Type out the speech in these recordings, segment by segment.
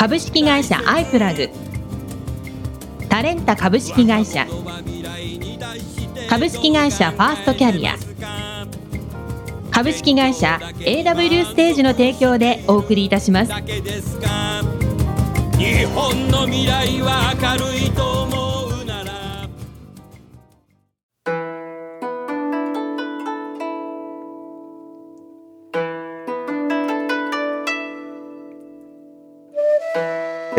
株式会社アイプラグ。タレンタ株式会社。株式会社ファーストキャリア。株式会社 AW ステージの提供でお送りいたします。日本の未来は明るいと思う。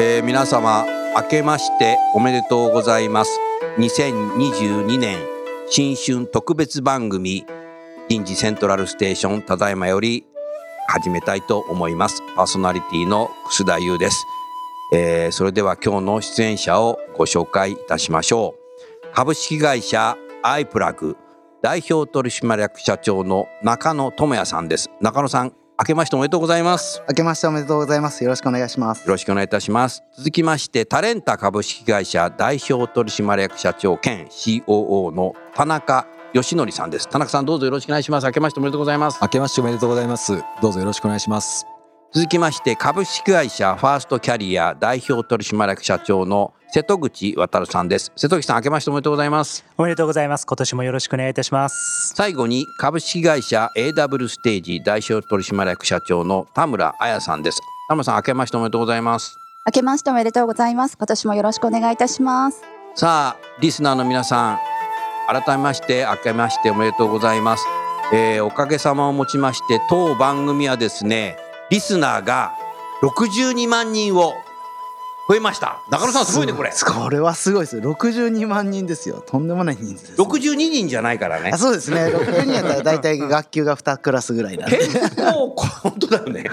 えー皆様明けましておめでとうございます。2022年新春特別番組人事セントラルステーションただいまより始めたいと思います。パーソナリティの楠田優です、えーそれでは今日の出演者をご紹介いたしましょう。株式会社アイプラグ代表取締役社長の中野智也さんです。中野さん明けましておめでとうございます明けましておめでとうございます。よろしくお願いします。よろしくお願いいたします。続きまして、タレンタ株式会社代表取締役社長兼 COO の田中義則さんです。田中さんどうぞよろしくお願いします。明けましておめでとうございます。明けましておめでとうございます。どうぞよろしくお願いします。続きまして、株式会社ファーストキャリア代表取締役社長の瀬戸口渉さんです。瀬戸口さん明けましておめでとうございます。おめでとうございます。今年もよろしくお願いいたします。最後に株式会社 AW ステージ代表取締役社長の田村彩さんです。田村さん明けましておめでとうございます。明けましておめでとうございます。今年もよろしくお願いいたします。さあリスナーの皆さん改めまして明けましておめでとうございます、えーおかげさまをもちまして当番組はですねリスナーが62万人を超えました中野さんすごいねこれこれはすごいです。62万人ですよ。とんでもない人数です、ね。62人じゃないからねあ、そうですね。62人やったら大体学級が2クラスぐらいなんで。結構こ本当だよね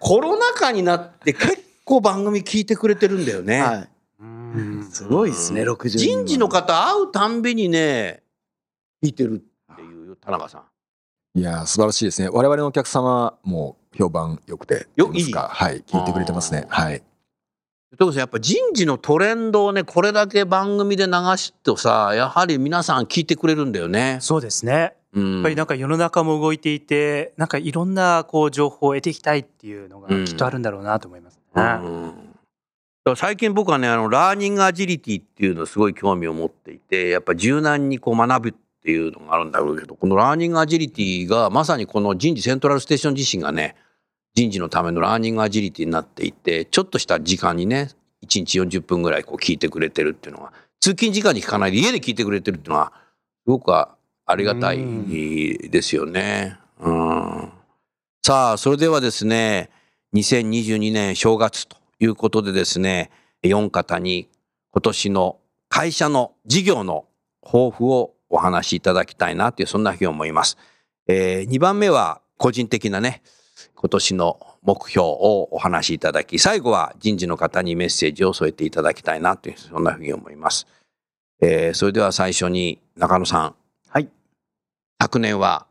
コロナ禍になって結構番組聞いてくれてるんだよね、はい。すごいですね。62人。人事の方会うたんびにね聞いてるっていうよ田中さんいやー素晴らしいですね。我々のお客様も評判良くて、よと言ますかはい、聞いてくれてますね。はい。ということでやっぱ人事のトレンドをねこれだけ番組で流すとさやはり皆さん聞いてくれるんだよね。そうですね。うんやっぱりなんか世の中も動いていて、なんかいろんなこう情報を得ていきたいっていうのがうんきっとあるんだろうなと思いますね。うんだから最近僕はねあの learning agility っていうのすごい興味を持っていてやっぱ柔軟にこう学ぶっていうのがあるんだろうけどこの learning agility がまさにこの人事セントラルステーション自身がね人事のための learning agility になっていてちょっとした時間にね1日40分ぐらいこう聞いてくれてるっていうのは通勤時間に聞かないで家で聞いてくれてるっていうのはすごくありがたいですよね。うん、さあそれではですね2022年正月ということでですね4方に今年の会社の事業の抱負をお話しいただきたいなというそんなふうに思います。え2番目は個人的なね今年の目標をお話しいただき最後は人事の方にメッセージを添えていただきたいなというそんなふうに思います。えーそれでは最初に中野さんはい。昨年は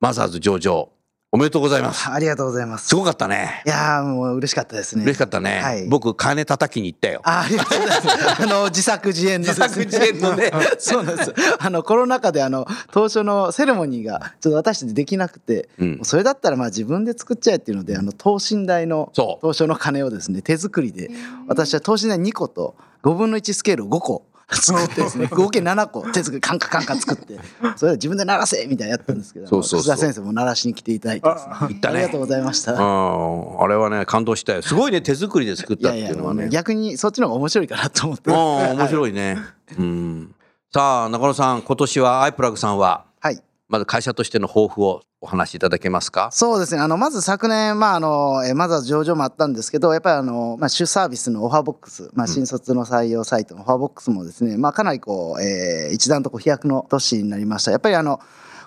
マザーズ上場おめでとうございます。ありがとうございます。すごかったね。いやーもう嬉しかったですね。嬉しかったね。はい僕金叩きに行ったよ。あありがとうございます。あの 自作自演のね、自作自演のね そうなんです。あのコロナ禍であの当初のセレモニーがちょっと私たちできなくて、うんそれだったらまあ自分で作っちゃえっていうのであの等身大のそう当初の鐘をですね手作りで私は等身大2個と5分の1スケールを5個作ってですね合計7個手作りカンカカンカ作ってそれで自分で鳴らせみたいなやったんですけどそうそうそう楠田先生も鳴らしに来ていただいてですね行ったねありがとうございました。うん、あれはね感動したよ。すごいね手作りで作ったっていやいやいうのはね。逆にそっちの方が面白いかなと思ってうん面白いね。うん。さあ中野さん今年はアイプラグさんは？はいまず会社としての抱負をお話しいただけますか？そうですね。あの、まず昨年、まあ、あの、えーまずは上場もあったんですけど、やっぱりあの、まあ、主サービスのオファーボックス、まあ、新卒の採用サイトのオファーボックスもですね、まあ、かなりこう、えー一段とこう飛躍の年になりました。やっぱりあの、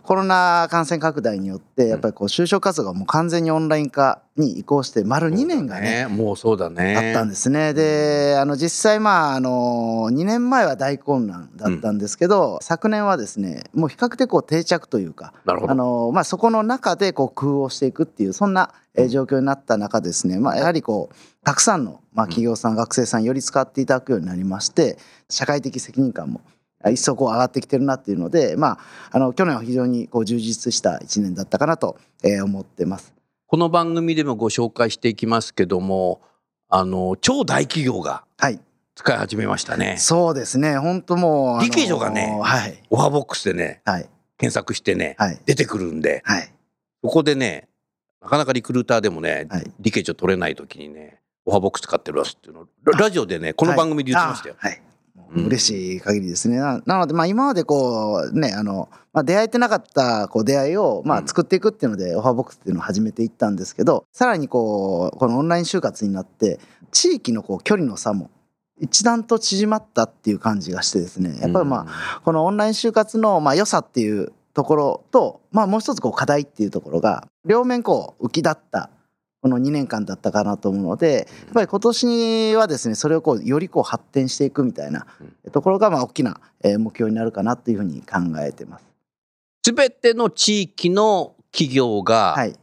コロナ感染拡大によってやっぱりこう就職活動がもう完全にオンライン化に移行して丸2年がねもうそうだね。あったんですね。で、あの実際まああの2年前は大混乱だったんですけど、昨年はですね、もう比較的こう定着というか、あのまあそこの中でこう工夫をしていくっていうそんなえー状況になった中ですね、まあやはりこうたくさんのまあ企業さん、学生さんより使っていただくようになりまして、社会的責任感も一層こう上がってきてるなっていうので、まああの去年は非常にこう充実した1年だったかなとえー思ってます。この番組でもご紹介していきますけどもあの超大企業がはい。使い始めましたねそうですね。本当もう理系女がねはいオファーボックスでねはい検索してねはい出てくるんではいそこでねなかなかリクルーターでもね、はいリケージを取れない時にねオファーボックス使ってるわすっていうのラジオでねこの番組で言ってましたよ、はい。嬉しい限りですね。ななので、まあ、今までこうねあの、まあ、出会えてなかったこう出会いを、まあう、ん。作っていくっていうので、オファーボックスっていうのを始めていったんですけどさらにこうこのオンライン就活になって地域のこう距離の差も一段と縮まったっていう感じがしてですね。やっぱりまあ、このオンライン就活のまあ良さっていうところと、まあ、もう一つこう課題っていうところが両面こう浮き立ったこの2年間だったかなと思うのでやっぱり今年はですねそれをこうよりこう発展していくみたいなところがまあ大きなえー目標になるかなというふうに考えてます。すべての地域の企業がはい、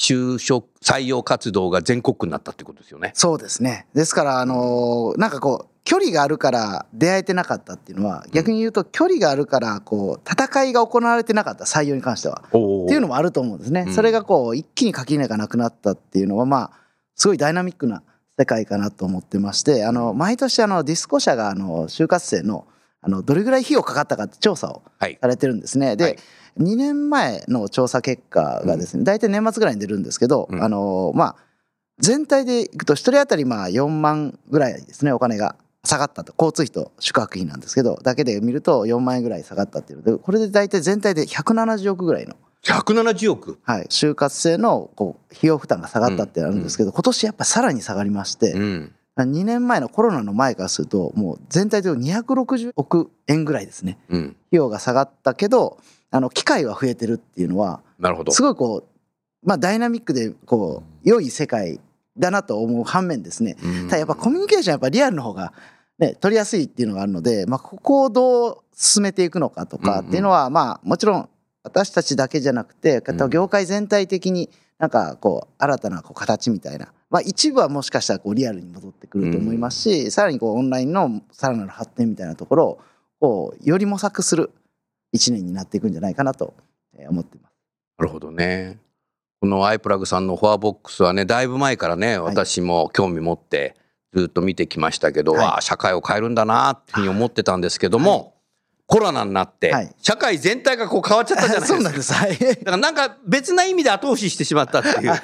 就職採用活動が全国区になったってことですよね。そうですねですからあのーなんかこう距離があるから出会えてなかったっていうのは逆に言うと距離があるからこう戦いが行われてなかった採用に関しては。おっていうのもあると思うんですね。うん。それがこう一気に垣根がなくなったっていうのはまあすごいダイナミックな世界かなと思ってましてあの毎年あのディスコ社があの就活生のあのどれぐらい費用かかったかって調査をはい。されてるんですね。で、はい。2年前の調査結果がですね大体年末ぐらいに出るんですけど、うん。あのまあ全体でいくと1人当たりまあ4万ぐらいですねお金が下がったと交通費と宿泊費なんですけどだけで見ると4万円ぐらい下がったっていうのでこれで大体全体で170億ぐらいの170億？はい、就活生のこう費用負担が下がったってあるんですけど、今年やっぱさらに下がりまして、うん。2年前のコロナの前からするともう全体で260億円ぐらいですねうん。費用が下がったけどあの機会は増えてるっていうのはなるほど。すごいこう、まあ、ダイナミックでこう良い世界だなと思う反面ですねうんただやっぱコミュニケーションやっぱリアルの方が、ね、取りやすいっていうのがあるので、まあ、ここをどう進めていくのかとかっていうのは、まあもちろん私たちだけじゃなくてうん業界全体的になんかこう新たなこう形みたいな、まあ、一部はもしかしたらこうリアルに戻ってくると思いますし、さらにこうオンラインのさらなる発展みたいなところをこうより模索する一年になっていくんじゃないかなとえー思っています。なるほどね。このアイプラグさんのフォアボックスはね、だいぶ前からね、はい私も興味持ってずっと見てきましたけど、はいわあ社会を変えるんだなっていうふうに思ってたんですけども、コロナになって、はい社会全体がこう変わっちゃったじゃないですか。そうなんです。はい。だからなんか別な意味で後押ししてしまったっていうはい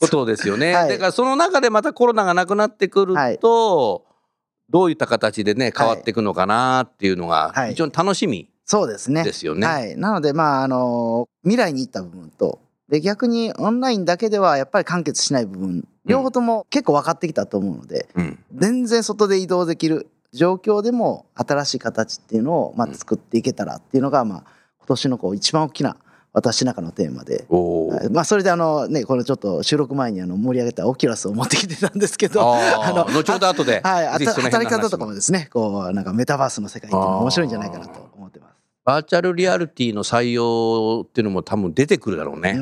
ことですよね。はいだからその中でまたコロナがなくなってくると、どういった形でね変わっていくのかなっていうのがはい非常に楽しみそうですね。ですよね。はい。なので、まあ、あの、未来に行った部分と、で、逆にオンラインだけではやっぱり完結しない部分、両方とも結構分かってきたと思うので、うん。全然外で移動できる状況でも新しい形っていうのを、まあ、作っていけたらっていうのが、まあ、今年のこう一番大きな私の中のテーマで、まあ、それであのね、このちょっと収録前にあの盛り上げたオキュラスを持ってきてたんですけど、あー。後ほど後で。はい、働き方とかもですね、こう、なんかメタバースの世界っていうのが面白いんじゃないかなと思ってます。バーチャルリアリティの採用っていうのも多分出てくるだろうね。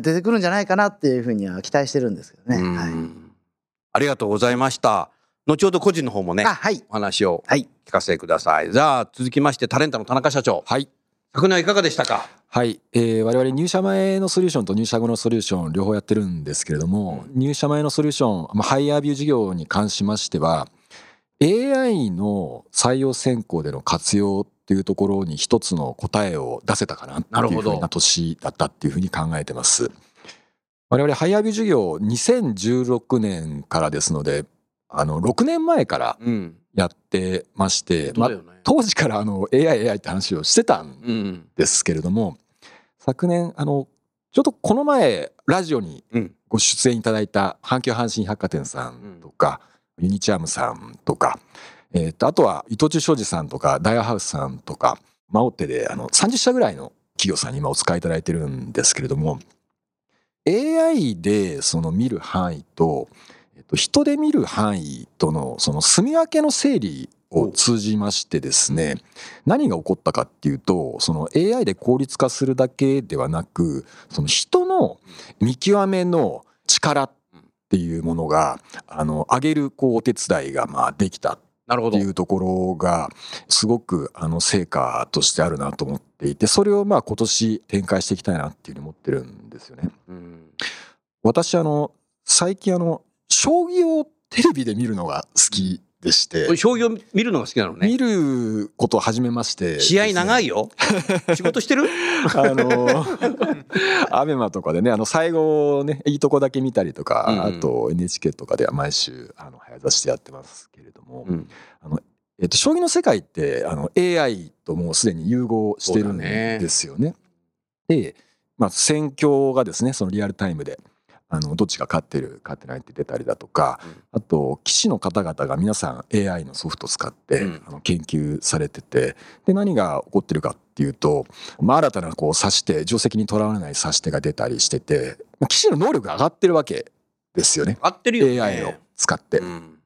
出てくるんじゃないかなっていうふうには期待してるんですけどね。うんはい、ありがとうございました。後ほど個人の方もねあ、はい。お話をはい。聞かせてください。じゃあ続きましてタレンタの田中社長。はい。昨年はいかがでしたか？はい、えー我々入社前のソリューションと入社後のソリューション両方やってるんですけれども、入社前のソリューション、まあ、ハイヤービュー事業に関しましては AI の採用選考での活用っていうところに一つの答えを出せたかなってなるほどいうふうな年だったっていうふうに考えてます。我々ハイヤービュー事業2016年からですのであの6年前からうん。やってまして、うだよね。当時からあの AI, AI って話をしてたんうん。ですけれども昨年あのちょっとこの前ラジオにうん。ご出演いただいた阪急阪神百貨店さんとか、ユニチャームさんとか、えーとあとは伊藤忠商事さんとかダイヤハウスさんとかマオテであの30社ぐらいの企業さんに今お使いいただいてるんですけれども AI でその見る範囲と、えっと、人で見る範囲とのその住み分けの整理を通じましてですね何が起こったかっていうとその AI で効率化するだけではなくその人の見極めの力っていうものがあの上げるこうお手伝いがまあできたっていうところがすごくあの成果としてあるなと思っていてそれをまあ今年展開していきたいなっていうふうに思ってるんですよね。うん。私あの最近あの将棋をテレビで見るのが好きでして将棋を見るのが好きなのね。見ることを始めまして試合長いいよ仕事してる？あのアベマとかでねあの最後ねいいとこだけ見たりとか、うんあと NHK とかでは毎週あの早指しでやってますけれども、うん。えっと、将棋の世界ってあの AI ともうすでに融合してるんですよね。で、まあ、戦況がですねそのリアルタイムであのどっちが勝ってる勝ってないって出たりだとか、うん。あと棋士の方々が皆さん AI のソフトを使って、うん。あの研究されててで何が起こってるかっていうと、まあ、新たなこう指し手定石にとらわれない指し手が出たりしてて、まあ、棋士の能力が上がってるわけですよね。合ってるよね。AI を使って。うん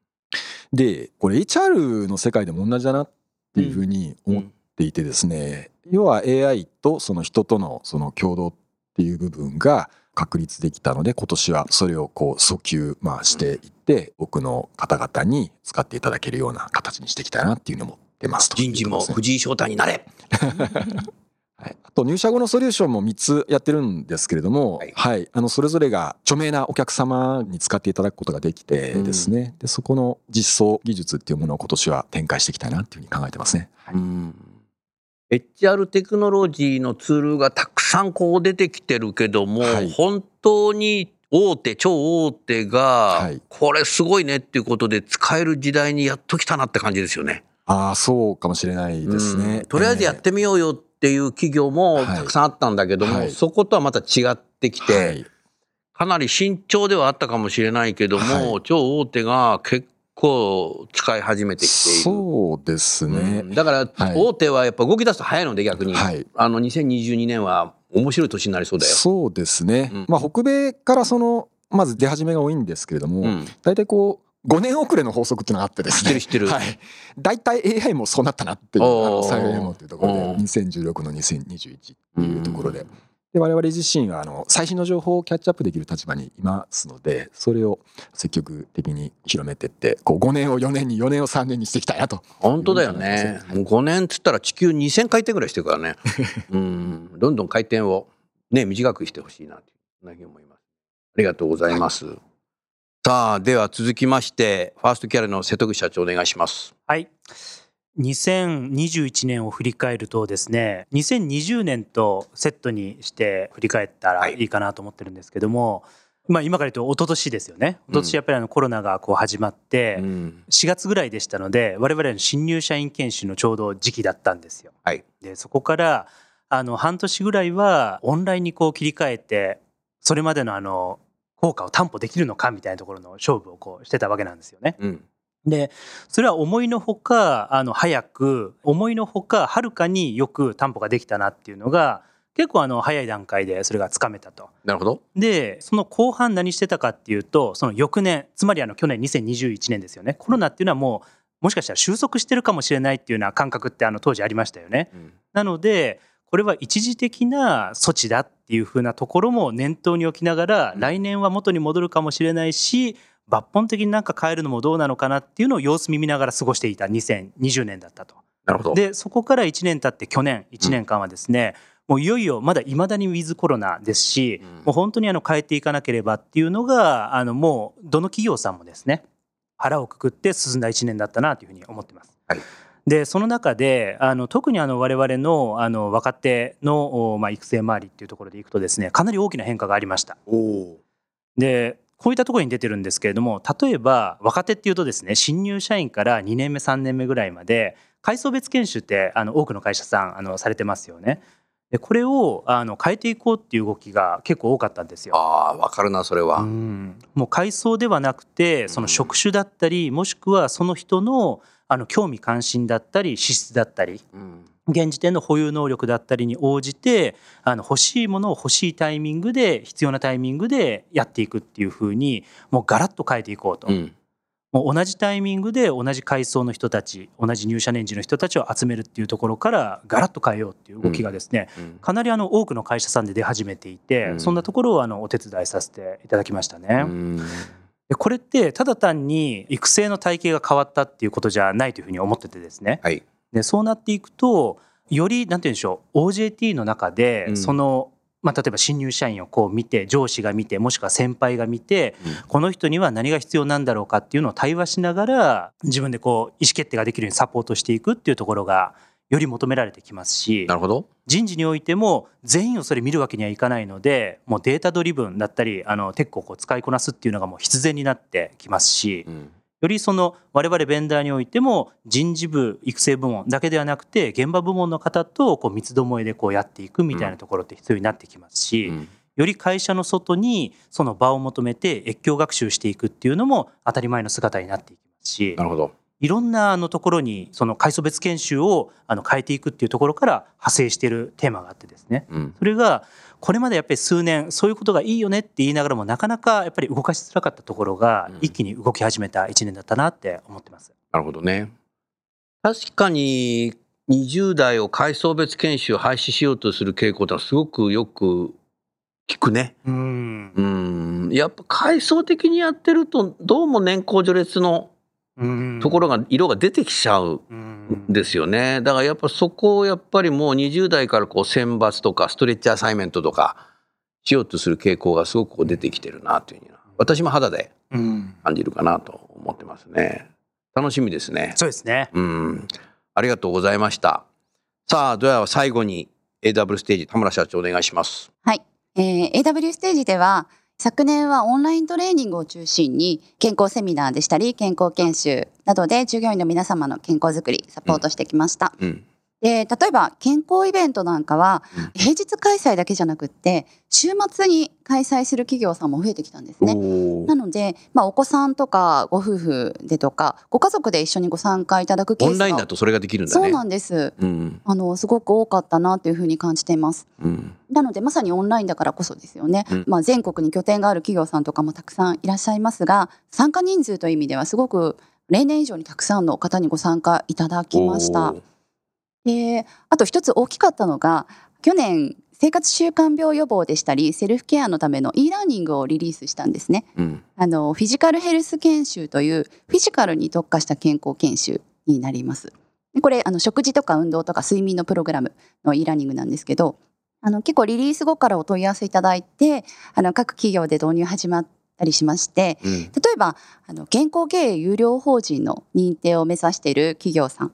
でこれ HR の世界でも同じだなっていうふうに思っていてですね、要は AI とその人とのその共同っていう部分が確立できたので今年はそれをこう訴求まあしていって多くの方々に使っていただけるような形にしていきたいなっていうのも出ますと人事も藤井翔太になれ はい、あと入社後のソリューションも3つやってるんですけれども、はい。はい、あのそれぞれが著名なお客様に使っていただくことができてですね、でそこの実装技術っていうものを今年は展開していきたいなっていうふうに考えてますね。はい。うん。HR テクノロジーのツールがたくさんこう出てきてるけども、はい。本当に大手超大手がはい。これすごいねっていうことで使える時代にやっときたなって感じですよね。ああそうかもしれないですね。うん。とりあえずやってみようよっていう企業もはい。たくさんあったんだけども、はい。そことはまた違ってきて、はい。かなり慎重ではあったかもしれないけども、はい。超大手が結構使い始めてきている。そうですね。うん。だからはい。大手はやっぱ動き出すと早いので逆に、はい。あの2022年は面白い年になりそうだよ。そうですね。うん。まあ北米からそのまず出始めが多いんですけれども、うん。大体こう5年遅れの法則っていうのがあってですね。知ってる知ってるはい。大体 AI もそうなったなっていう、あのサイエモというところでおー2016の2021っていうところで。で我々自身はあの最新の情報をキャッチアップできる立場にいますのでそれを積極的に広めてってこう5年を4年に4年を3年にしていきたいなと本当だよね。もう5年っつったら地球2000回転ぐらいしてるからね。うん、どんどん回転をね短くしてほしいなというふうに思います。ありがとうございます。さあでは続きましてファーストキャリアの瀬戸口社長お願いします。はい。2021年を振り返るとですね2020年とセットにして振り返ったらいいかなと思ってるんですけども、まあ今から言うと一昨年ですよね一昨年やっぱりあのコロナがこう始まってうん4月ぐらいでしたので我々の新入社員研修のちょうど時期だったんですよ。はいでそこからあの半年ぐらいはオンラインにこう切り替えてそれまでのあの効果を担保できるのかみたいなところの勝負をこうしてたわけなんですよね。うんでそれは思いのほかあの早く思いのほかはるかによく担保ができたなっていうのが結構あの早い段階でそれがつかめたと。なるほど。でその後半何してたかっていうとその翌年つまりあの去年2021年ですよねコロナっていうのはもうもしかしたら収束してるかもしれないっていうような感覚ってあの当時ありましたよね。うんなのでこれは一時的な措置だっていうふうなところも念頭に置きながら、うん来年は元に戻るかもしれないし抜本的になんか変えるのもどうなのかなっていうのを様子見見ながら過ごしていた2020年だったと。なるほど。でそこから1年経って去年1年間はですね、もういよいよまだいまだにウィズコロナですし、うんもう本当にあの変えていかなければっていうのがあのもうどの企業さんもですね腹をくくって進んだ1年だったなというふうに思ってます。はいでその中であの特にあの我々のあの若手の、おまあ、育成周りっていうところでいくとですねかなり大きな変化がありました。でこういったところに出てるんですけれども例えば若手っていうとですね新入社員から2年目3年目ぐらいまで階層別研修ってあの多くの会社さんあのされてますよね。でこれをあの変えていこうっていう動きが結構多かったんですよ。ああわかるなそれは。うんもう階層ではなくてその職種だったりもしくはその人のあの興味関心だったり資質だったりうん。現時点の保有能力だったりに応じてあの欲しいものを欲しいタイミングで必要なタイミングでやっていくっていうふうにもうガラッと変えていこうと、うん。もう同じタイミングで同じ階層の人たち同じ入社年次の人たちを集めるっていうところからガラッと変えようっていう動きがですね、うん。かなりあの多くの会社さんで出始めていて、うん。そんなところをあのお手伝いさせていただきましたね。これってただ単に育成の体系が変わったっていうことじゃないというふうに思っててですね。はい。でそうなっていくとよりなんて言うんでしょう OJT の中で、うん。その、まあ、例えば新入社員をこう見て上司が見てもしくは先輩が見て、うん。この人には何が必要なんだろうかっていうのを対話しながら自分でこう意思決定ができるようにサポートしていくっていうところがより求められてきますしなるほど。人事においても全員をそれ見るわけにはいかないのでもうデータドリブンだったりあのテックをこう使いこなすっていうのがもう必然になってきますしうん。よりその我々ベンダーにおいても人事部育成部門だけではなくて現場部門の方とこう三つどもえでこうやっていくみたいなところって必要になってきますし、うん。より会社の外にその場を求めて越境学習していくっていうのも当たり前の姿になっていきますしなるほどいろんなあのところにその階層別研修をあの変えていくっていうところから派生しているテーマがあってですねうんそれがこれまでやっぱり数年そういうことがいいよねって言いながらもなかなかやっぱり動かしづらかったところがうん一気に動き始めた1年だったなって思ってます。なるほどね。確かに20代を階層別研修を廃止しようとする傾向ってのはすごくよく聞くね。うんうん。やっぱ階層的にやってるとどうも年功序列のところが色が出てきちゃうんですよね。だからやっぱそこをやっぱりもう20代からこう選抜とかストレッチアサイメントとかしようとする傾向がすごくこう出てきてるなというふうに私も肌でうん感じるかなと思ってますね。楽しみですね。そうですね。うん。ありがとうございました。さあ、では最後に AW ステージ田村社長お願いします。はい、えー AW ステージでは昨年はオンライントレーニングを中心に健康セミナーでしたり健康研修などで従業員の皆様の健康づくりサポートしてきました。うん。で例えば健康イベントなんかはうん平日開催だけじゃなくって週末に開催する企業さんも増えてきたんですね。なので、まあ、お子さんとかご夫婦でとかご家族で一緒にご参加いただくケースがオンラインだとそれができるんだね。そうなんですうん。あのすごく多かったなというふうに感じています。うん。なのでまさにオンラインだからこそですよね、うんまあ、全国に拠点がある企業さんとかもたくさんいらっしゃいますが参加人数という意味ではすごく例年以上にたくさんの方にご参加いただきましたであと一つ大きかったのが去年生活習慣病予防でしたりセルフケアのための e ラーニングをリリースしたんですね。うん。あのフィジカルヘルス研修というフィジカルに特化した健康研修になります。でこれあの食事とか運動とか睡眠のプログラムの e ラーニングなんですけどあの結構リリース後からお問い合わせいただいてあの各企業で導入始まったりしましてうん。例えばあの健康経営有料法人の認定を目指している企業さん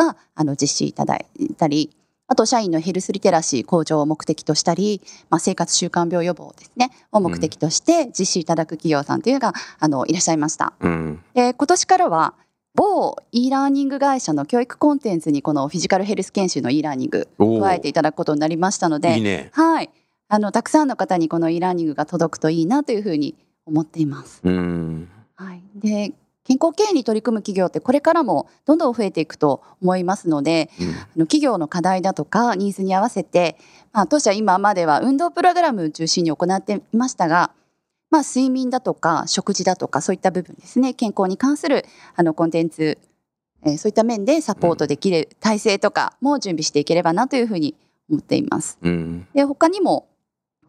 があの実施いただいたりあと社員のヘルスリテラシー向上を目的としたり、まあ、生活習慣病予防ですねを目的として実施いただく企業さんというのがあのいらっしゃいました。うん。で今年からは某 e ラーニング会社の教育コンテンツにこのフィジカルヘルス研修の e ラーニング加えていただくことになりましたのでいいね。はいあのたくさんの方にこの e ラーニングが届くといいなというふうに思っています。うん。はい、で健康経営に取り組む企業ってこれからもどんどん増えていくと思いますのでうんあの企業の課題だとかニーズに合わせて、まあ、当社今までは運動プログラムを中心に行っていましたが、まあ、睡眠だとか食事だとかそういった部分ですね健康に関するあのコンテンツ、えーそういった面でサポートできる体制とかも準備していければなというふうに思っています。うん。で他にも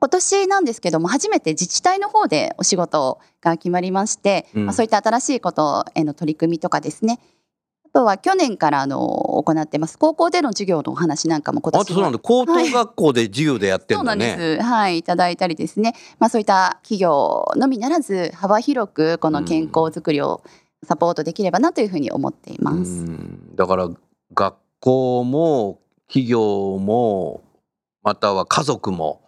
今年なんですけども初めて自治体の方でお仕事が決まりまして、うんまあ、そういった新しいことへの取り組みとかですねあとは去年からあの行ってます高校での授業のお話なんかも今年あとそうなんだ。高等学校で授業でやってそうなんんだね。です。はい、いただいたりですね。まあそういった企業のみならず幅広くこの健康づくりをサポートできればなというふうに思っています。うんだから学校も企業もまたは家族も、はい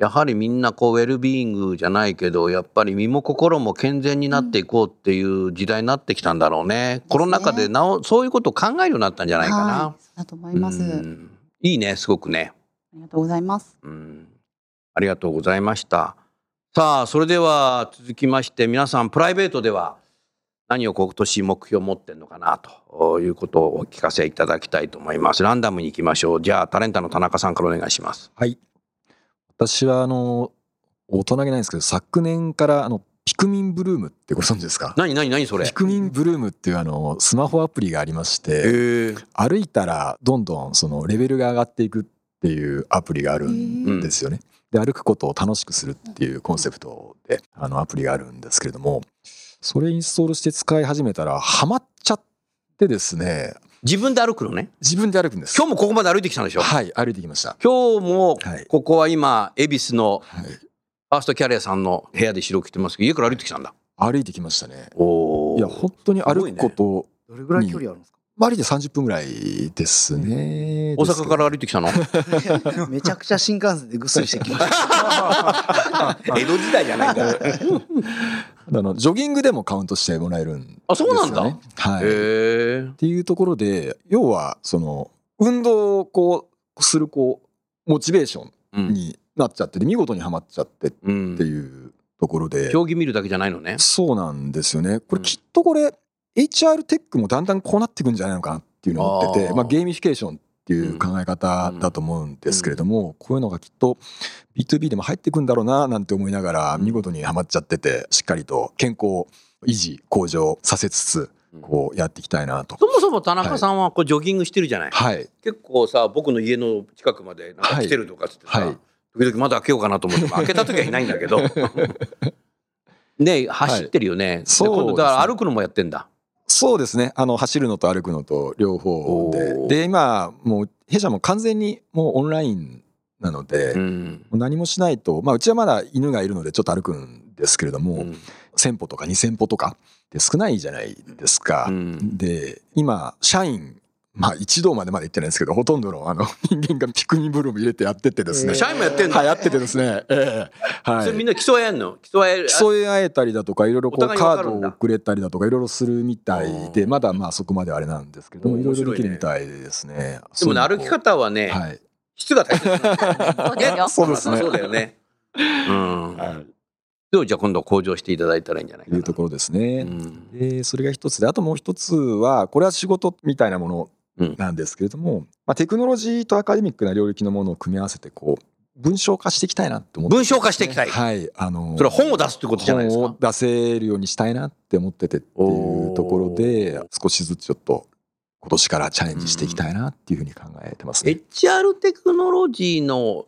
やはりみんなこうウェルビーイングじゃないけどやっぱり身も心も健全になっていこうっていう時代になってきたんだろうね。コロナ禍でなおそういうことを考えるようになったんじゃないかな。はい、だと思います。うあんいいねすごくね。りがとうございます。うんありがとうございました。さあそれでは続きまして皆さんプライベートでは何を今年目標を持ってんのかなということをお聞かせいただきたいと思います。ランダムに行きましょう。じゃあタレンタの田中さんからお願いします。はい。私はあの大人げないんですけど昨年からあのピクミンブルームってご存知ですか？何何何それ？ピクミンブルームっていうあのスマホアプリがありましえてー、歩いたらどんどんそのレベルが上がっていくっていうアプリがあるんですよね。で歩くことを楽しくするっていうコンセプトであのアプリがあるんですけれどもそれインストールして使い始めたらハマっちゃってですね自分で歩くのね。自分で歩くんです。今日もここまで歩いてきたんでしょ？はい歩いてきました。今日もはいここは今恵比寿のはい、ファーストキャリアさんの部屋で白着てますけど家から歩いてきたんだ。歩いてきましたね。おいや本当に歩くこと、どれぐらい距離あるんですか？まあ歩いて30分ぐらいですね。大阪から歩いてきたの？めちゃくちゃ新幹線でぐっすりしてきました。江戸時代じゃないんだ。あのジョギングでもカウントしてもらえるんですよ、ね。あそうなんだはい。へえ。っていうところで要はその運動をこうするこうモチベーショうん。ンになっちゃってて見事にはまっちゃってっうんていうところで、競技見るだけじゃないのね。そうなんですよねこうんれきっとこれ HR テックもだんだんこうなっていくんじゃないのかなっていうのを思っててまあ、ゲーミフィケーションっていう考え方だと思うんですけれども、こういうのがきっと B2B でも入っていくんだろうななんて思いながらうん見事にはまっちゃっててしっかりと健康維持向上させつつこうやっていきたいなと。そもそも田中さんはこうジョギングしてるじゃない。はい結構さ僕の家の近くまでなんか来てるとかっつってさ、はい時々窓開けようかなと思っても 開けた時はいないんだけど。ね走ってるよね。でそう今度だから歩くのもやってんだ。そうですね。あの走るのと歩くのと両方で。で今もう弊社も完全にもうオンラインなので、もうん。う何もしないと、まあ、うちはまだ犬がいるのでちょっと歩くんですけれども、うん。1,000歩とか2,000歩とかって少ないじゃないですか。うん。で今社員まあ一同までまで行ってないんですけどほとんどのあの 人間がピクミンブルーム入れてやっててですね、社員もやってんの？はいやっててですね、ええ。はい。それみんな競い合えんの？競い合える？競い合えたりだとかいろいろこうカードをくれたりだとかいろいろするみたいでうんまだまあそこまではあれなんですけどうんいろいろできるみたいですね。でもね歩き方はね、はい。質が大切なんだよそうですよ。そうですね。そうだよね。うん。はい。じゃあ今度向上していただいたらいいんじゃないかな。というところですね。うん。でそれが一つであともう一つはこれは仕事みたいなものうんなんですけれども、まあ、テクノロジーとアカデミックな領域のものを組み合わせてこう文章化していきたいなって思って文章化していきたい。はいあのそれは本を出すってことじゃないですか。本を出せるようにしたいなって思っててっていうところで少しずつちょっと今年からチャレンジしていきたいなっていうふうに考えてますね。HR テクノロジーの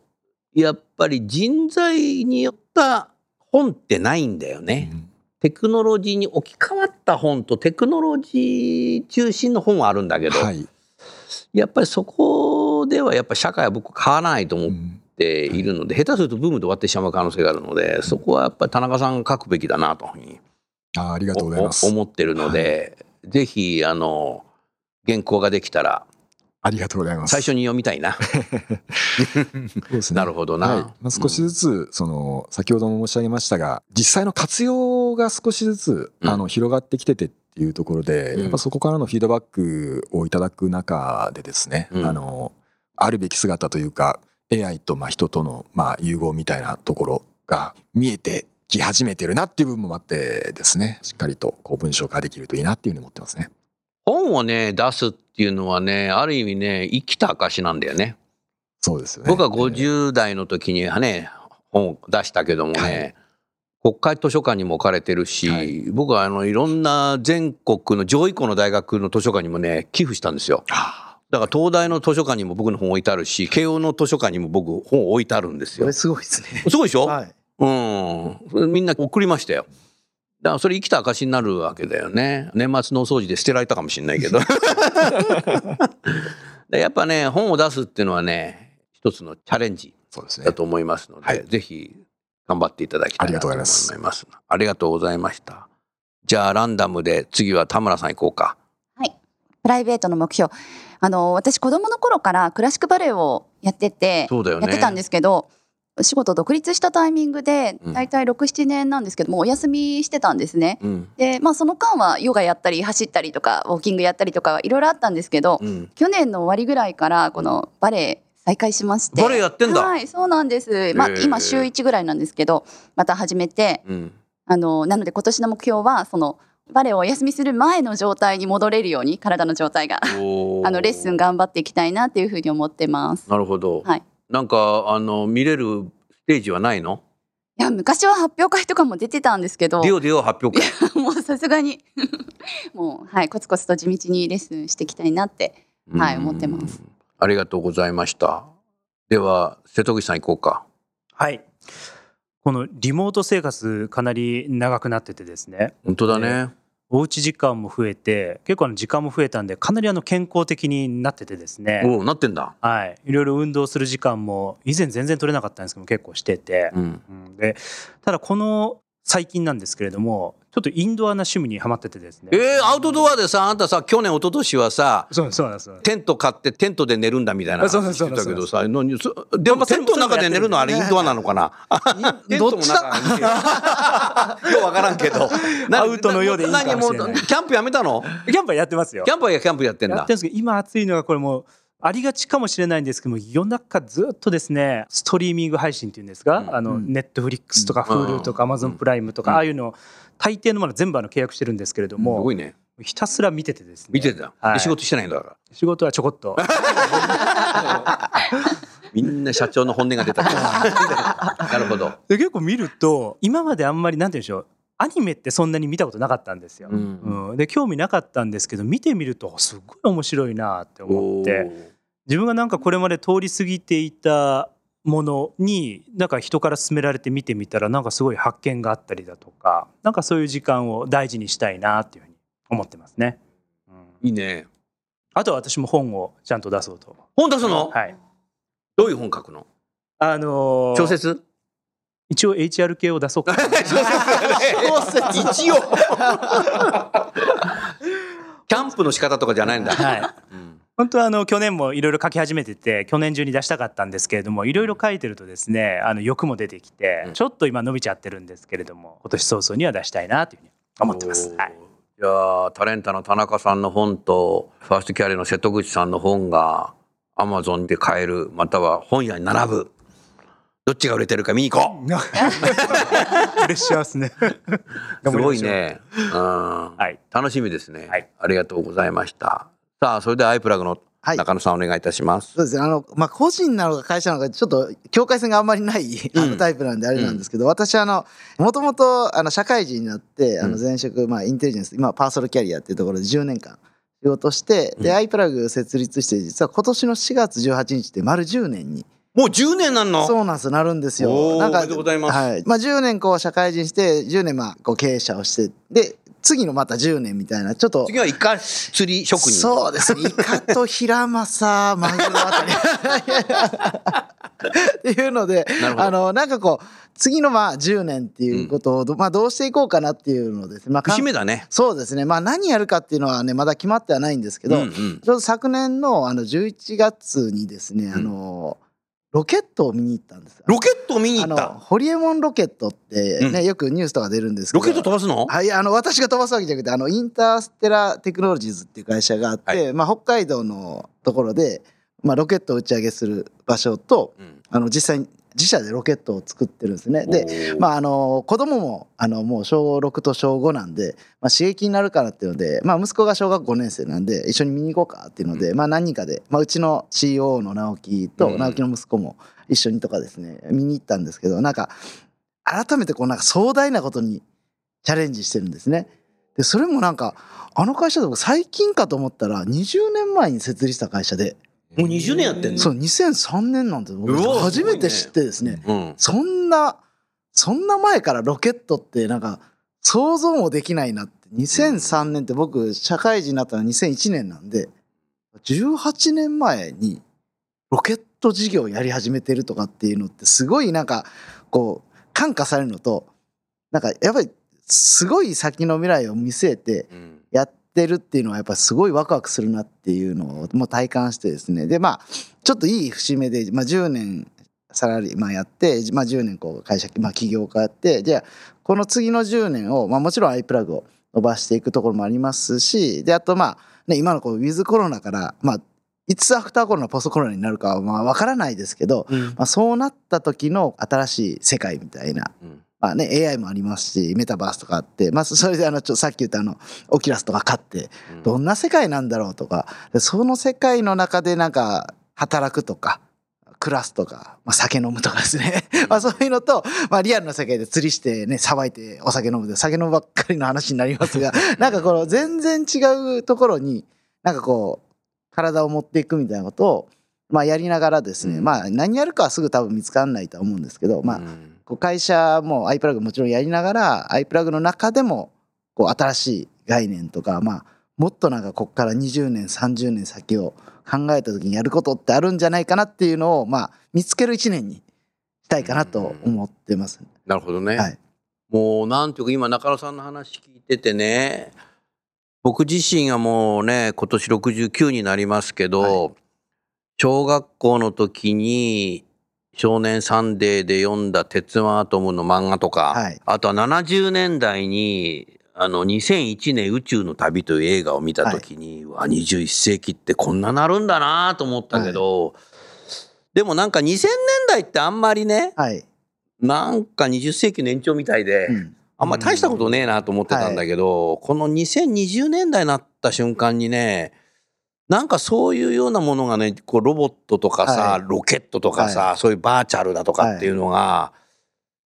やっぱり人材によった本ってないんだよね。うんテクノロジーに置き換わった本とテクノロジー中心の本はあるんだけど、はい、やっぱりそこではやっぱ社会は僕変わらないと思っうんているので、下手するとブームで終わってしまう可能性があるのでそこはやっぱり田中さんが書くべきだなというふうにあありがとうございます。お。思ってるので、ぜひあの原稿ができたらありがとうございます。最初に読みたいな。そうですねなるほどな。はいまあ、少しずつその先ほども申し上げましたが実際の活用が少しずつうんあの広がってきててっていうところで、うんやっぱそこからのフィードバックをいただく中でですね、うんあのあるべき姿というか AI とまあ人とのまあ融合みたいなところが見えてき始めてるなっていう部分もあってですねしっかりとこう文章化できるといいなっていうふうに思ってますね。本をね出すっていうのはねある意味ね生きた証なんだよね。そうですよね。僕は50代の時にはね本を出したけどもね、はい国会図書館にも置かれてるし、はい僕はあのいろんな全国の上位校の大学の図書館にもね寄付したんですよ。あだから東大の図書館にも僕の本置いてあるし慶応の図書館にも僕本置いてあるんですよ。すごいですね。すごいでしょ、はい。うん。みんな送りましたよ。だからそれ生きた証になるわけだよね。年末のお掃除で捨てられたかもしれないけど。でやっぱね、本を出すっていうのはね、一つのチャレンジだ。と思いますので、はいぜひ頑張っていただきたいなと思いま。ありがとうございますすありがとうございました。じゃあランダムで次は田村さん行こうか。プライベートの目標あの私子供の頃からクラシックバレエをやっててそうだよね。やってたんですけどお仕事独立したタイミングでうん大体67年なんですけどもお休みしてたんですね。うん。でまあその間はヨガやったり走ったりとかウォーキングやったりとかいろいろあったんですけどうん。去年の終わりぐらいからこのバレエ再開しましてバレエやってんだはいそうなんです、まあ今週1ぐらいなんですけどまた始めてうん。あのなので今年の目標はそのバレエをお休みする前の状態に戻れるように体の状態があのレッスン頑張っていきたいなっていうふうに思ってます。なるほど。はいなんかあの見れるステージはないの？いや昔は発表会とかも出てたんですけどディオディオ発表会。もうさすがに もうはいコツコツと地道にレッスンしていきたいなってはいうん思ってます。ありがとうございました。では瀬戸口さん行こうか。はいこのリモート生活かなり長くなっててですね本当だね。おうち時間も増えて結構あの時間も増えたんでかなりあの健康的になっててですねおおなってんだ。はい、いろいろ運動する時間も以前全然取れなかったんですけど結構してて、うん。うんでただこの最近なんですけれどもちょっとインドアな趣味にはまっててですね。えー、アウトドアでさあんたさ去年一昨年はさそうそうなんです。よテント買ってテントで寝るんだみたいなあそう話してそうそうたけどさでもテントの中で寝るのあれインドアなのかな？テントもなんかようわからんけど。アウトのようでいいかもしれない。キャンプやめたの？キャンプはやってますよ。キャンプはキャンプやってんだ。やってるんですけど今暑いのがこれもうありがちかもしれないんですけども夜中ずっとですねストリーミング配信っていうんですか、うんあのネットフリックスとかうん Hulu とか Amazon プライムとか、うん。ああいうの大抵のもの全部あの契約してるんですけれどすも、ごいね。ひたすら見ててですね。見てた、はい。で仕事してないんだから。仕事はちょこっと。みんな社長の本音が出た。なるほど、で結構見ると今まであんまりなんて言うんでしょう。アニメってそんなに見たことなかったんですよ、うん。うん。で興味なかったんですけど見てみるとすごい面白いなって思って。自分がなんかこれまで通り過ぎていたものになんか人から勧められて見てみたらなんかすごい発見があったりだとかなんかそういう時間を大事にしたいなっていうふうに思ってますね、うん。いいね。あとは私も本をちゃんと出そうと。本出すの、はい。どういう本書くの？あのー小説？一応 HR 系を出そうか。な一応。キャンプの仕方とかじゃないんだ、はい。うん本当はあの去年もいろいろ書き始めてて去年中に出したかったんですけれどもいろいろ書いてるとですねあの欲も出てきて、うん。ちょっと今伸びちゃってるんですけれども今年早々には出したいなというふうに思ってます。はい、いやータレンタの田中さんの本とファーストキャリアの瀬戸口さんの本がアマゾンで買えるまたは本屋に並ぶ。どっちが売れてるか見に行こプレッシャーですね。うすごいね、うん。はい。楽しみですね、はい。ありがとうございましたさあそれではアイプラグのはい。中野さんお願いいたします、そうですね。あの、まあ、個人なのか会社なのか、ちょっと境界線があんまりない、あうん。のタイプなんであれなんですけど、私あの、もともと、あの、社会人になって、あうん。の、前職、まあ、インテリジェンス、今、パーソルキャリアっていうところで10年間仕事して、で、うん。アイプラグ設立して、実は今年の4月18日で丸10年に、もう10年なんの？そうなんです、なるんですよ。なんか、おーおめでとうございます。はい。まあ、10年こう、社会人して、10年まあ、こう、経営者をして、で、次のまた10年みたいな、ちょっと、次はイカ釣り職人そうですね。イカとヒラマサ、マグロあたり。っていうのであの、なんかこう、次のまあ10年っていうことをど、まあどうしていこうかなっていうのですね。まあ、節目だねそうですね。まあ何やるかっていうのはね、まだ決まってはないんですけど、うんうんちょうど昨年のあの11月にですね、あの、ロケットを見に行ったんです。ロケットを見に行った？ホリエモンロケットってね、よくニュースとか出るんですけど。ロケット飛ばすの？はい、あの、私が飛ばすわけじゃなくて、あの、インターステラテクノロジーズっていう会社があって、はまあ、北海道のところで、まあ、ロケットを打ち上げする場所と、うん。あの、実際に自社でロケットを作ってるんですね。で、でまあ、あの、子供も、あの、もう小6と小5なんで、まあ、刺激になるからっていうので、まあ、息子が小学5年生なんで、一緒に見に行こうかっていうので、まあ、何人かで、まあ、うちの CEO の直樹と、うん直樹の息子も一緒にとかですね、見に行ったんですけど、なんか、改めてこう、なんか壮大なことにチャレンジしてるんですね。で、それもなんか、あの会社で僕最近かと思ったら、20年前に設立した会社で、もう20年やってんの？そう、2003年なんて初めて知ってですね、うん。そんな、そんな前からロケットってなんか想像もできないなって。2003年って僕社会人になったのは2001年なんで、18年前にロケット事業をやり始めてるとかっていうのってすごいなんかこう感化されるのと、なんかやっぱりすごい先の未来を見据えてうん。やってるっていうのはやっぱすごいワクワクするなっていうのをもう体感してですね。でまあちょっといい節目で、まあ、10年サラリーマンやって、まあ、10年こう会社、まあ、起業家やってじゃあこの次の10年を、まあ、もちろんアイプラグを伸ばしていくところもありますしであとまあ、ね、今のこうウィズコロナから、まあ、いつアフターコロナポストコロナになるかはまあ分からないですけど、まあ、そうなった時の新しい世界みたいな、うんまあね、AI もありますし、メタバースとかあって、まあ、それであの、ちょさっき言ったあの、オキュラスとか買って、どんな世界なんだろうとか、でその世界の中でなんか、働くとか、暮らすとか、まあ、酒飲むとかですね。まあそういうのと、まあリアルな世界で釣りしてね、さばいてお酒飲むで、酒飲むばっかりの話になりますが、なんかこの全然違うところに、なんかこう、体を持っていくみたいなことを、まあやりながらですね、うん。まあ何やるかはすぐ多分見つかんないとは思うんですけど、まあうんこう会社も iPlug もちろんやりながら iPlug の中でもこう新しい概念とか、まあ、もっとなんかこっから20年30年先を考えた時にやることってあるんじゃないかなっていうのを、まあ、見つける一年にしたいかなと思ってます。なるほどね。はいもうなんていうか今中野さんの話聞いててね僕自身がもうね今年69になりますけど、小学校の時に「少年サンデー」で読んだ「鉄腕アトム」の漫画とか、はい。あとは70年代にあの2001年宇宙の旅という映画を見た時に、うわ21世紀ってこんななるんだなと思ったけど、でもなんか2000年代ってあんまりねはい、なんか20世紀の延長みたいで、うん。あんまり大したことねえなと思ってたんだけど、この2020年代になった瞬間にねなんかそういうようなものがねこうロボットとかさ、はい。ロケットとかさ、そういうバーチャルだとかっていうのが、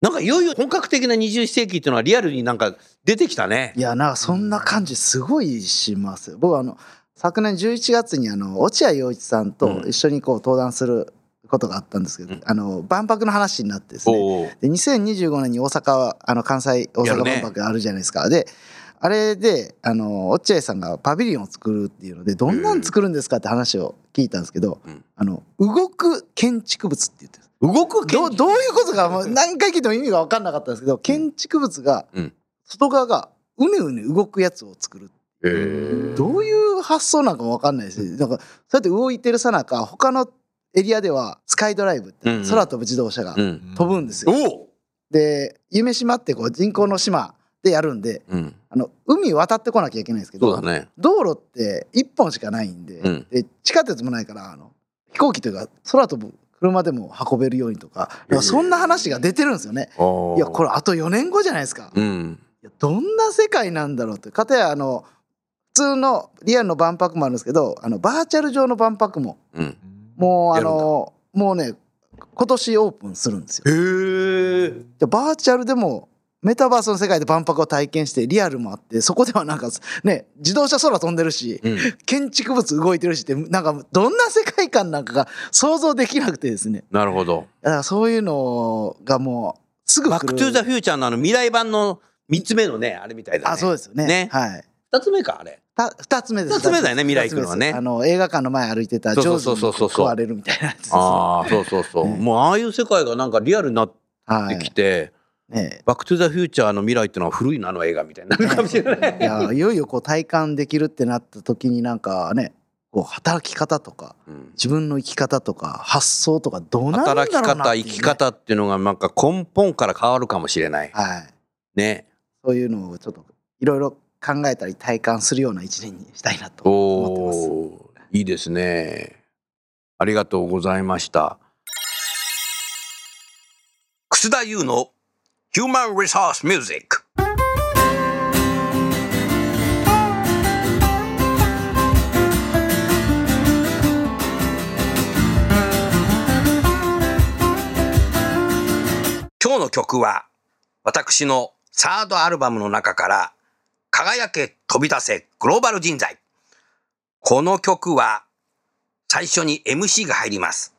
なんかいよいよ本格的な21世紀っていうのはリアルになんか出てきたね。いやなんかそんな感じすごいします。僕はあの昨年11月にあの落合陽一さんと一緒にこう登壇することがあったんですけど、うん。あの万博の話になってですね。で2025年に大阪はあの関西大阪万博があるじゃないですか。であれであの落合さんがパビリオンを作るっていうのでどんなん作るんですかって話を聞いたんですけど、うん。あの動く建築物って言ってる動くどうどういうことかもう何回聞いても意味が分かんなかったんですけど建築物がうん。外側がうねうね動くやつを作るどういう発想なんかも分かんないですなんかそうやって動いてるさなか他のエリアではスカイドライブって空飛ぶ自動車がうん。飛ぶんですよ。で夢島ってこう人工の島でやるんでうん、あの海渡ってこなきゃいけないんですけどね。道路って1本しかないんで,、うんで地下鉄もないからあの飛行機というか空飛ぶ車でも運べるようにとかそんな話が出てるんですよね。いやこれあと4年後じゃないですか。うんいやどんな世界なんだろうってかたやあの普通のリアルの万博もあるんですけどあのバーチャル上の万博もうん、もうあのもうね今年オープンするんですよ。へえ。でバーチャルでもメタバースの世界で万博を体験してリアルもあってそこではなんかね自動車空飛んでるしうん、建築物動いてるしってなんかどんな世界観なんかが想像できなくてですね。なるほど。だからそういうのがもうすぐ来る。バックトゥーザフューチャーのあの未来版の三つ目のねあれみたいだね。あそうですよね。ね。はい。二つ目かあれ。た二つ目です。二つ目だよね未来行くのはね。二つ目ですあの映画館の前歩いてたそうジョーズにそうそうそう。そう食われるみたいなやつですね。ああそうそうそう。ね。もうああいう世界がなんかリアルになっはいてきて、ねバックトゥーザフューチャーの未来っていうのは古いなあの映画みたいになるかもしれない。いやいよいよこう体感できるってなった時になんかねこう働き方とかうん自分の生き方とか発想とかどうなんだろうなっていうね働き方生き方っていうのがなんか根本から変わるかもしれない。はいね。そういうのをちょっといろいろ考えたり体感するような一年にしたいなと思ってます。おおーいいですね。ありがとうございました。楠田優の Human Resource Music。今日の曲は私のサードアルバムの中から輝け飛び出せグローバル人材。この曲は最初に MC が入ります。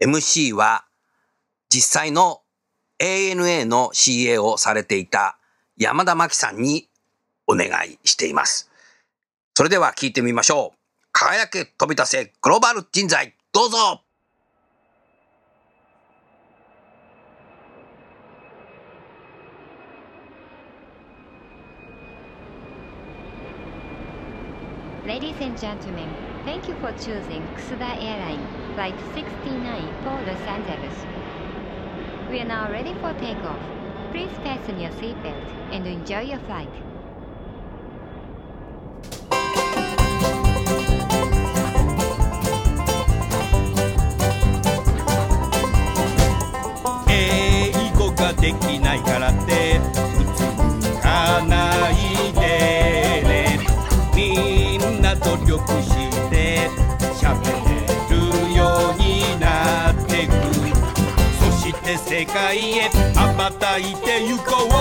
MC は実際の ANA の CA をされていた山田真紀さんにお願いしています。それでは聞いてみましょう。輝け飛び出せグローバル人材。どうぞ Ladies and gentlemen, thank you for choosing Kusuda Airline Flight 69 for Los Angeles. We are now ready for takeoff. Please fasten your seatbelt and enjoy your flight. 英語ができないからってうつむかないでねみんな努力し世界へ羽ばたいてゆこう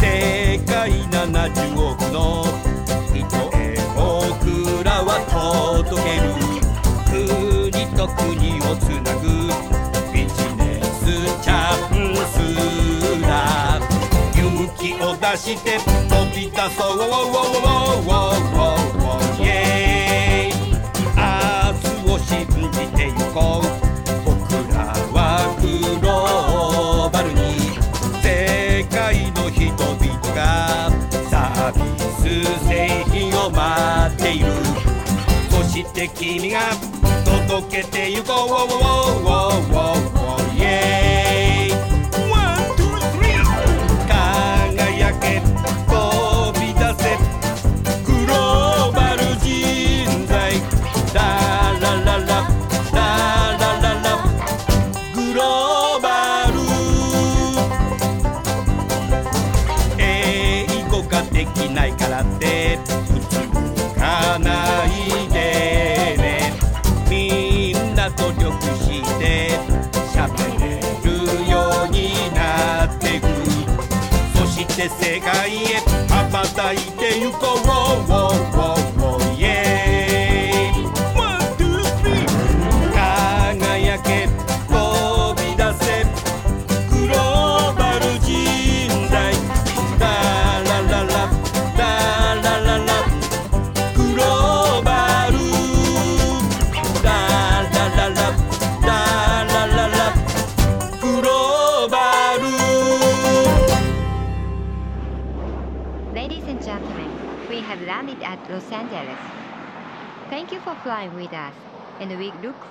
世界70億の人へ僕らは届ける国と国をつなぐビジネスチャンスだ勇気を出して飛び出そうてゆこう僕らはグローバルに世界の人々がサービス製品を待っている。そして君が届けてゆこう。して世界へ羽ばたいてゆこう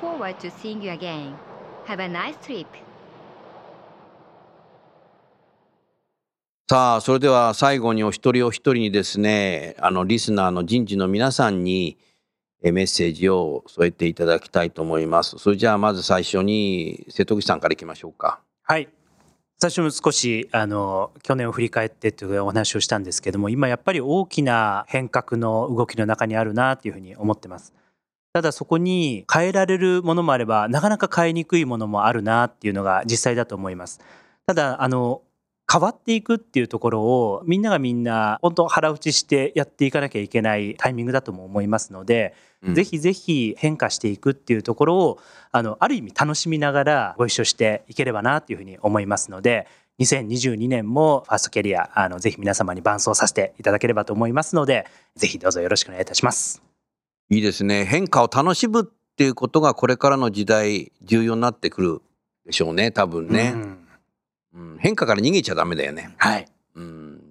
forward to seeing you again. Have a nice trip. さあ、それでは最後にお一人お一人にですね、あの、リスナーの人事の皆さんにえメッセージを添えていただきたいと思います。それじゃあ、まず最初に瀬戸口さんからいきましょうか。はい。最初も少しあの去年を振り返ってというお話をしたんですけども今やっぱり大きな変革の動きの中にあるなというふうに思ってます。ただそこに変えられるものもあればなかなか変えにくいものもあるなっていうのが実際だと思います。ただあの変わっていくっていうところをみんながみんな本当腹打ちしてやっていかなきゃいけないタイミングだとも思いますので、うんぜひぜひ変化していくっていうところをあのある意味楽しみながらご一緒していければなというふうに思いますので2022年もファーストキャリアあのぜひ皆様に伴走させていただければと思いますのでぜひどうぞよろしくお願いいたします。いいですね。変化を楽しむっていうことがこれからの時代重要になってくるでしょうね、多分ね。うんうん変化から逃げちゃダメだよね。はいうん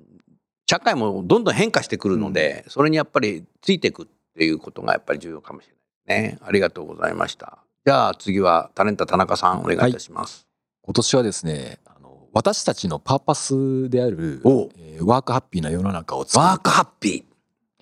社会もどんどん変化してくるので、それにやっぱりついていくっていうことがやっぱり重要かもしれないね。ありがとうございました。じゃあ次はタレント田中さんお願いいたします。今年はですねあの私たちのパーパスである、おえーワークハッピーな世の中を作るワークハッピー。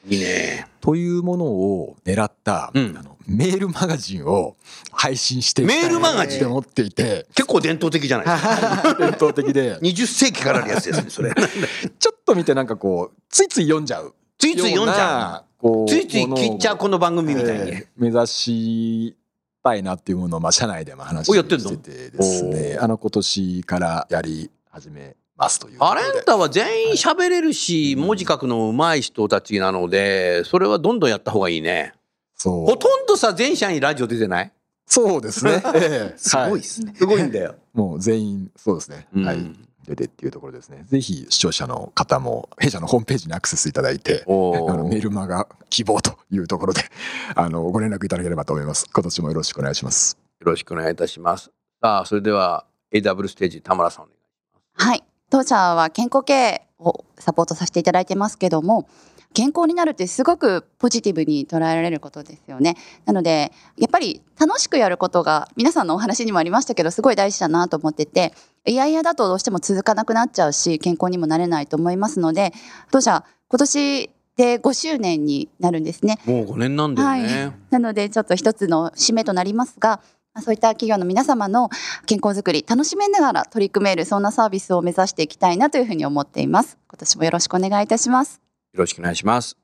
いいね。というものを狙った、うんあのメールマガジンを配信してメールマガジン？って思っていて結構伝統的じゃない？ですか。伝統的で20世紀からあるやつですね、それ。ちょっと見てなんかこうついつい読んじゃうついつい読んじゃようなこう。ついついものを聞いちゃうこの番組みたいに。えー目指したいなっていうものをまあ社内でも話しててですねあの今年からやり始めますというアレンでタは全員喋れるし、文字書くの上手い人たちなので、それはどんどんやった方がいいね。そう。ほとんどさ、全社にラジオ出てない？そうですね、ええ。すごいはですね。すごいんだよ。もう全員そうですね、うん。はい。出てっていうところですね。ぜひ視聴者の方も弊社のホームページにアクセスいただいてあのメールマガ希望というところで あのご連絡いただければと思います。今年もよろしくお願いします。よろしくお願いいたします。さあ、それでは AW ステージ、田村さんお願いしはい。当社は健康経営をサポートさせていただいてますけども、健康になるってすごくポジティブに捉えられることですよね。なので、やっぱり楽しくやることが皆さんのお話にもありましたけど、すごい大事だなと思ってて、いやいやだとどうしても続かなくなっちゃうし、健康にもなれないと思いますので、当社今年で5周年になるんですね。もう5年なんだよね。はい、なのでちょっと一つの締めとなりますがまあそういった企業の皆様の健康づくり楽しめながら取り組めるそんなサービスを目指していきたいなというふうに思っています今年もよろしくお願いいたしますよろしくお願いします。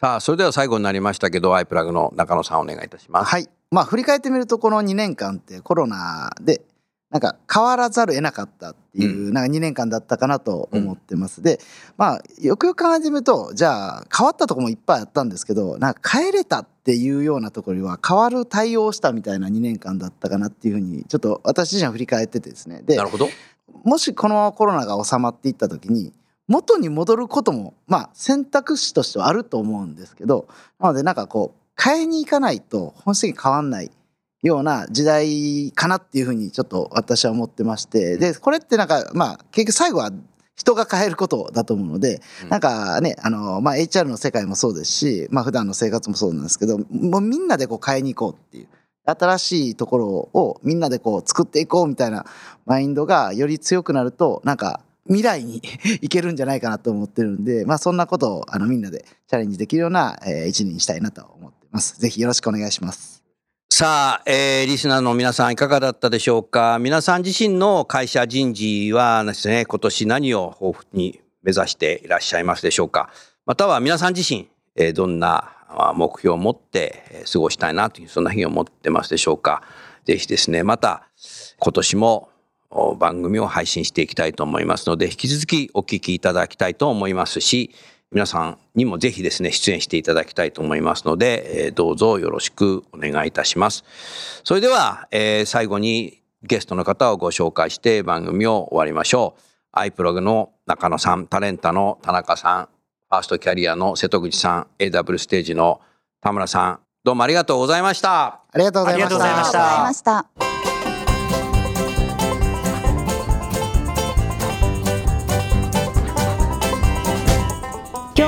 さあ、それでは最後になりましたけど、アイプラグの中野さんお願いいたします。はい。まあ振り返ってみるとこの2年間ってコロナでなんか変わらざるを得なかったっていう、なんか2年間だったかなと思ってます。でまあよくよく考えてみるとじゃあ変わったところもいっぱいあったんですけどなんか変えれたっていうようなところには変わる対応をしたみたいな2年間だったかなっていうふうにちょっと私自身は振り返っててですねでなるほど。もしこのコロナが収まっていった時に元に戻ることもまあ選択肢としてはあると思うんですけどなのでなんかこう変えに行かないと本質的に変わんないような時代かなっていうふうにちょっと私は思ってましてでこれってなんかまあ結局最後は人が変えることだと思うので、うんなんかねあの、まあ、HR の世界もそうですし、まあ普段の生活もそうなんですけどもうみんなでこう変えに行こうっていう新しいところをみんなでこう作っていこうみたいなマインドがより強くなるとなんか未来にいけるんじゃないかなと思ってるんで、まあ、そんなことをあのみんなでチャレンジできるような、えー一年にしたいなと思ってます。ぜひよろしくお願いします。さあ、えーリスナーの皆さんいかがだったでしょうか？皆さん自身の会社人事はですね、今年何を抱負に目指していらっしゃいますでしょうか？または皆さん自身、えーどんな目標を持って過ごしたいなという、そんな日を持ってますでしょうか？ぜひですね、また今年も番組を配信していきたいと思いますので、引き続きお聞きいただきたいと思いますし、皆さんにもぜひですね、出演していただきたいと思いますので、えーどうぞよろしくお願いいたします。それでは、えー最後にゲストの方をご紹介して番組を終わりましょう。アイプログの中野さん、タレンタの田中さん、ファーストキャリアの瀬戸口さん、AW ステージの田村さん、どうもありがとうございました。ありがとうございました。ありがとうございましたありがとうございました。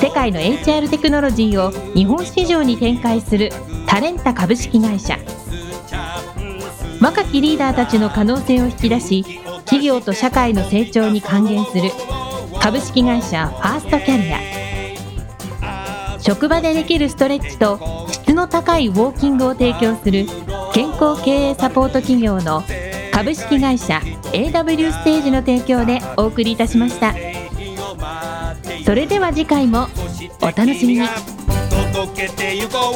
世界の HR テクノロジーを日本市場に展開するタレンタ株式会社。若きリーダーたちの可能性を引き出し企業と社会の成長に還元する株式会社ファーストキャリア。職場でできるストレッチと質の高いウォーキングを提供する健康経営サポート企業の株式会社 AW ステージの提供でお送りいたしました。それでは次回もお楽しみに。届けてゆこう